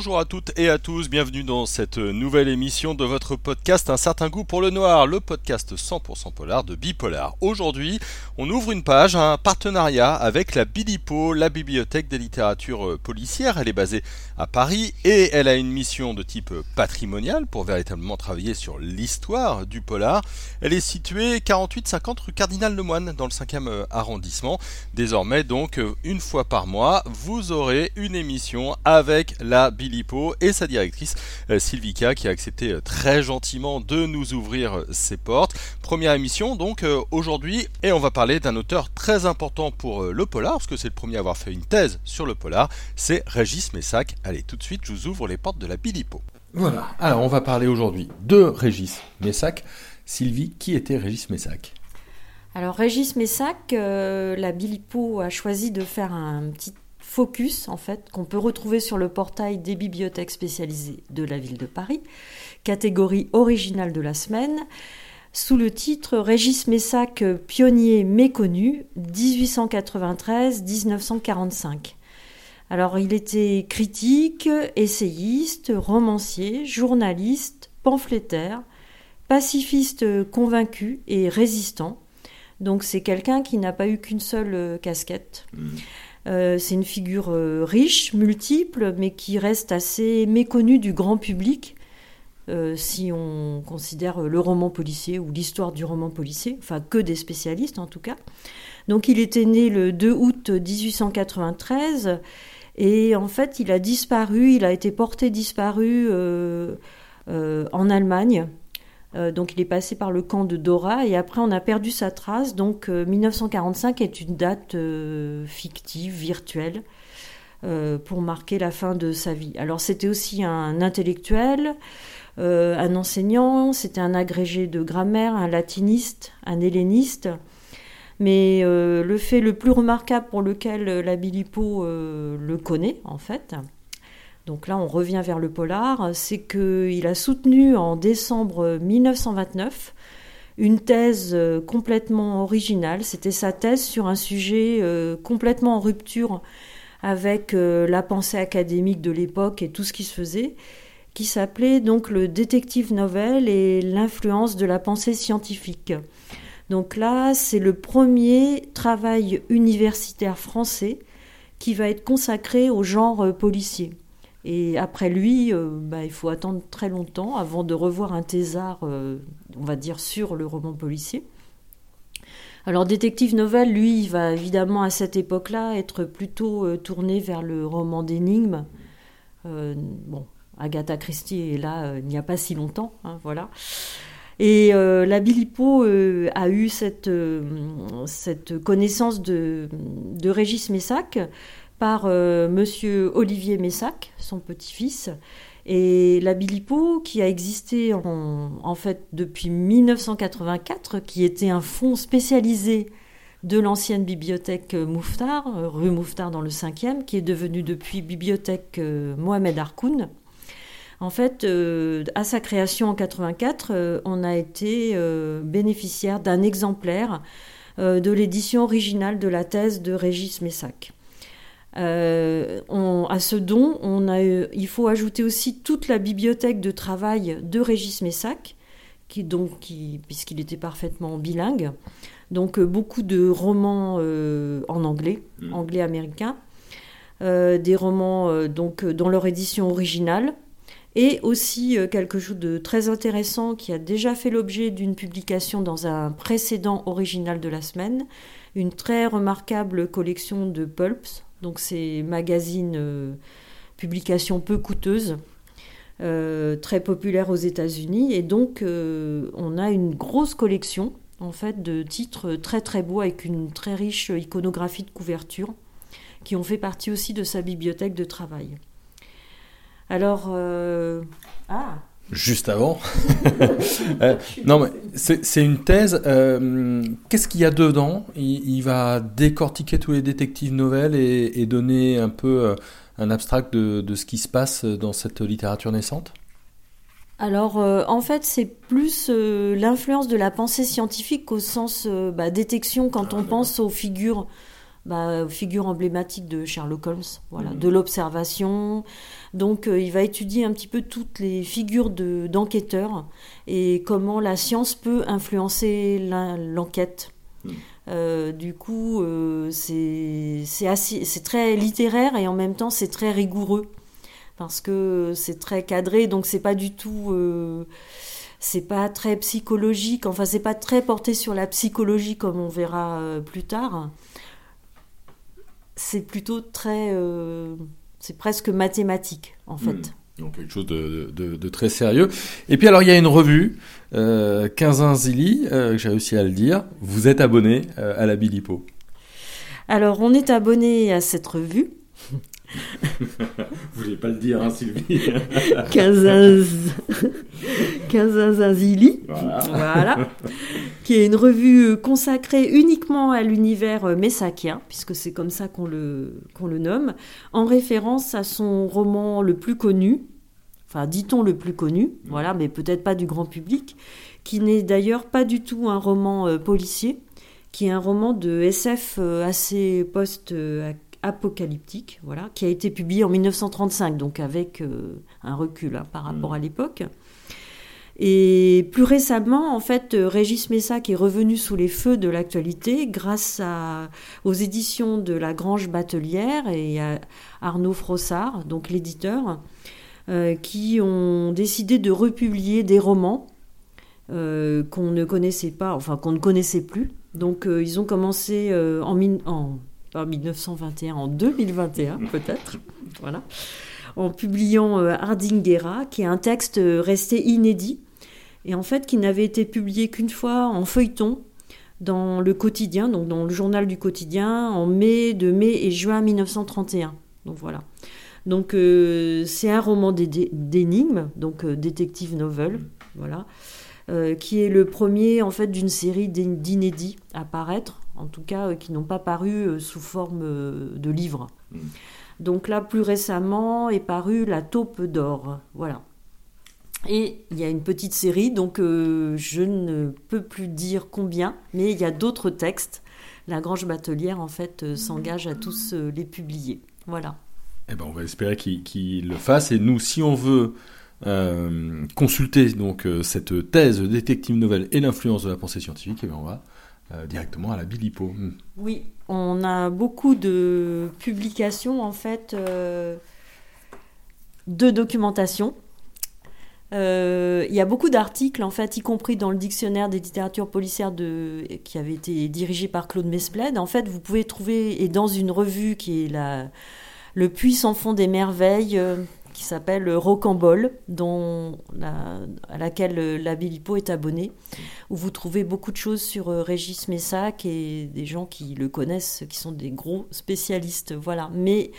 Bonjour à toutes et à tous, bienvenue dans cette nouvelle émission de votre podcast Un certain goût pour le noir, le podcast 100% polar de Bipolar. Aujourd'hui, on ouvre une page, un partenariat avec la Bilipo, la bibliothèque des littératures policières. Elle est basée à Paris et elle a une mission de type patrimonial pour véritablement travailler sur l'histoire du polar. Elle est située 48-50 rue Cardinal Lemoine dans le 5e arrondissement. Désormais donc, une fois par mois, vous aurez une émission avec la Bilipo et sa directrice euh, Sylvika qui a accepté euh, très gentiment de nous ouvrir euh, ses portes. Première émission donc aujourd'hui et on va parler d'un auteur très important pour le polar parce que c'est le premier à avoir fait une thèse sur le polar, c'est Régis Messac. Allez tout de suite je vous ouvre les portes de la Bilipo. Voilà, alors on va parler aujourd'hui de Régis Messac. Sylvie, qui était Régis Messac? Alors Régis Messac, la Bilipo a choisi de faire un petit Focus, en fait, qu'on peut retrouver sur le portail des bibliothèques spécialisées de la ville de Paris, catégorie originale de la semaine, sous le titre Régis Messac, pionnier méconnu, 1893-1945. Alors, il était critique, essayiste, romancier, journaliste, pamphlétaire, pacifiste convaincu et résistant. Donc, c'est quelqu'un qui n'a pas eu qu'une seule casquette. Mmh. Euh, c'est une figure euh, riche, multiple, mais qui reste assez méconnue du grand public. Euh, si on considère le roman policier ou l'histoire du roman policier, enfin que des spécialistes en tout cas. Donc il était né le 2 août 1893 et en fait il a disparu, il a été porté disparu en Allemagne euh, donc il est passé par le camp de Dora et après on a perdu sa trace. Donc 1945 euh, est une date euh, fictive, virtuelle, pour marquer la fin de sa vie. Alors c'était aussi un intellectuel, un enseignant, c'était un agrégé de grammaire, un latiniste, un helléniste. Mais le fait le plus remarquable pour lequel la Bilipo le connaît, en fait, donc là on revient vers le polar, c'est qu'il a soutenu en décembre 1929 une thèse euh, complètement originale. C'était sa thèse sur un sujet euh, complètement en rupture avec euh, la pensée académique de l'époque et tout ce qui se faisait, qui s'appelait donc le détective novel et l'influence de la pensée scientifique. Donc là, c'est le premier travail universitaire français qui va être consacré au genre policier. Et après lui, euh, bah, il faut attendre très longtemps avant de revoir un thésard, euh, on va dire, sur le roman policier. Alors, Détective Novel, lui, il va évidemment à cette époque-là être plutôt euh, tourné vers le roman d'énigmes. bon, Agatha Christie est là il n'y a pas si longtemps, hein, voilà. Et la Bilipo a eu cette, cette connaissance de Régis Messac par euh, monsieur Olivier Messac, son petit-fils, et la Bilipo, qui a existé en, fait depuis 1984, qui était un fonds spécialisé de l'ancienne bibliothèque Mouffetard, euh, rue Mouffetard dans le 5e, qui est devenue depuis bibliothèque euh, Mohamed Harkoun. En fait, à sa création en 84, on a été bénéficiaire d'un exemplaire de l'édition originale de la thèse de Régis Messac. Euh, à ce don, on a, il faut ajouter aussi toute la bibliothèque de travail de Régis Messac, qui, donc, qui, puisqu'il était parfaitement bilingue. Donc euh, beaucoup de romans euh, en anglais, mmh. anglais-américain, des romans donc dans leur édition originale, et aussi quelque chose de très intéressant qui a déjà fait l'objet d'une publication dans un précédent original de la semaine, une très remarquable collection de pulps donc c'est magazines, euh, publications peu coûteuses, euh, très populaires aux États-Unis. Et donc euh, on a une grosse collection en fait de titres très très beaux avec une très riche iconographie de couverture qui ont fait partie aussi de sa bibliothèque de travail. Alors, ah, juste avant. Euh, non, mais c'est une thèse. Euh, qu'est-ce qu'il y a dedans? Il, va décortiquer tous les détectives nouvelles et, donner un peu euh, un abstract de, ce qui se passe dans cette littérature naissante? Alors, en fait, c'est plus l'influence de la pensée scientifique au sens bah, détection quand on pense aux figures bah, figure emblématique de Sherlock Holmes, voilà, de l'observation. Donc euh, il va étudier un petit peu toutes les figures d'enquêteurs et comment la science peut influencer l'enquête. Euh, du coup, euh, c'est très littéraire et en même temps c'est très rigoureux parce que c'est très cadré, donc c'est pas du tout, euh, c'est pas très psychologique. Enfin, c'est pas très porté sur la psychologie comme on verra plus tard. C'est plutôt très, c'est presque mathématique en fait. Hmm. Donc quelque chose de, très sérieux. Et puis alors il y a une revue, euh, Zili, euh, j'ai réussi à le dire. Vous êtes abonné euh, à la Bilipo. Alors on est abonné à cette revue. Vous voulez pas le dire, hein, Sylvie Zili. Voilà. voilà. Qui est une revue consacrée uniquement à l'univers messakien, puisque c'est comme ça qu'on le, qu'on le nomme, en référence à son roman le plus connu, enfin dit-on le plus connu, voilà, mais peut-être pas du grand public, qui n'est d'ailleurs pas du tout un roman euh, policier, qui est un roman de SF euh, assez post-apocalyptique, voilà, qui a été publié en 1935, donc avec euh, un recul hein, par rapport mm. à l'époque. Et plus récemment, en fait, Régis Messac est revenu sous les feux de l'actualité grâce à, aux éditions de La Grange Batelière et à Arnaud Frossard, donc l'éditeur, euh, qui ont décidé de republier des romans euh, qu'on ne connaissait pas, enfin qu'on ne connaissait plus. Donc euh, ils ont commencé en, en 1921, en 2021 peut-être, en publiant Hardingera, qui est un texte resté inédit et en fait qui n'avait été publié qu'une fois en feuilleton dans le quotidien, donc dans le journal du quotidien, en mai, de mai et juin 1931. Donc voilà. Donc euh, c'est un roman d'énigmes, donc euh, détective novel, voilà, euh, qui est le premier en fait d'une série d'inédits à paraître, en tout cas qui n'ont pas paru sous forme de livre. Mm. Donc là, plus récemment, est paru La taupe d'or, voilà. Et il y a une petite série, donc je ne peux plus dire combien, mais il y a d'autres textes. La Grange Batelière, en fait, s'engage à tous les publier. Voilà. Eh ben, on va espérer qu'il le fasse. Et nous, si on veut euh, consulter donc euh, cette thèse détective nouvelle et l'influence de la pensée scientifique, eh ben, on va euh, directement à la Bilipo. Hmm. Oui, on a beaucoup de publications en fait de documentation. Il y a beaucoup d'articles, en fait, y compris dans le dictionnaire des littératures policières de, qui avait été dirigé par Claude Mesbled. En fait, vous pouvez trouver, et dans une revue qui est la, le puissant fond des merveilles euh, qui s'appelle Rocambole, dont à laquelle euh, la Bilipo est abonnée, où vous trouvez beaucoup de choses sur euh, Régis Messac et des gens qui le connaissent, qui sont des gros spécialistes. Voilà. Mais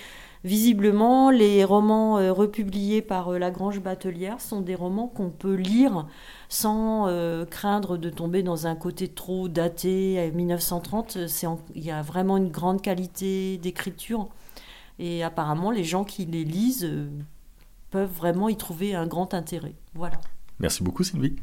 visiblement, les romans republiés par Lagrange Batelière sont des romans qu'on peut lire sans craindre de tomber dans un côté trop daté à 1930. Il y a vraiment une grande qualité d'écriture. Et apparemment, les gens qui les lisent euh, peuvent vraiment y trouver un grand intérêt. Voilà. Merci beaucoup, Sylvie.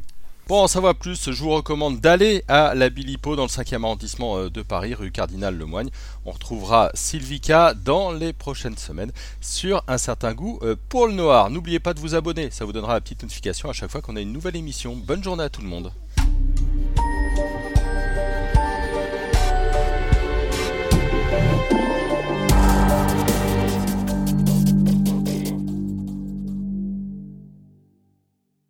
Pour en savoir plus, je vous recommande d'aller à la Bilipo dans le 5e arrondissement euh, de Paris, rue Cardinal Lemoigne. On retrouvera Sylvica dans les prochaines semaines sur un certain goût euh, pour le noir. N'oubliez pas de vous abonner, ça vous donnera la petite notification à chaque fois qu'on a une nouvelle émission. Bonne journée à tout le monde.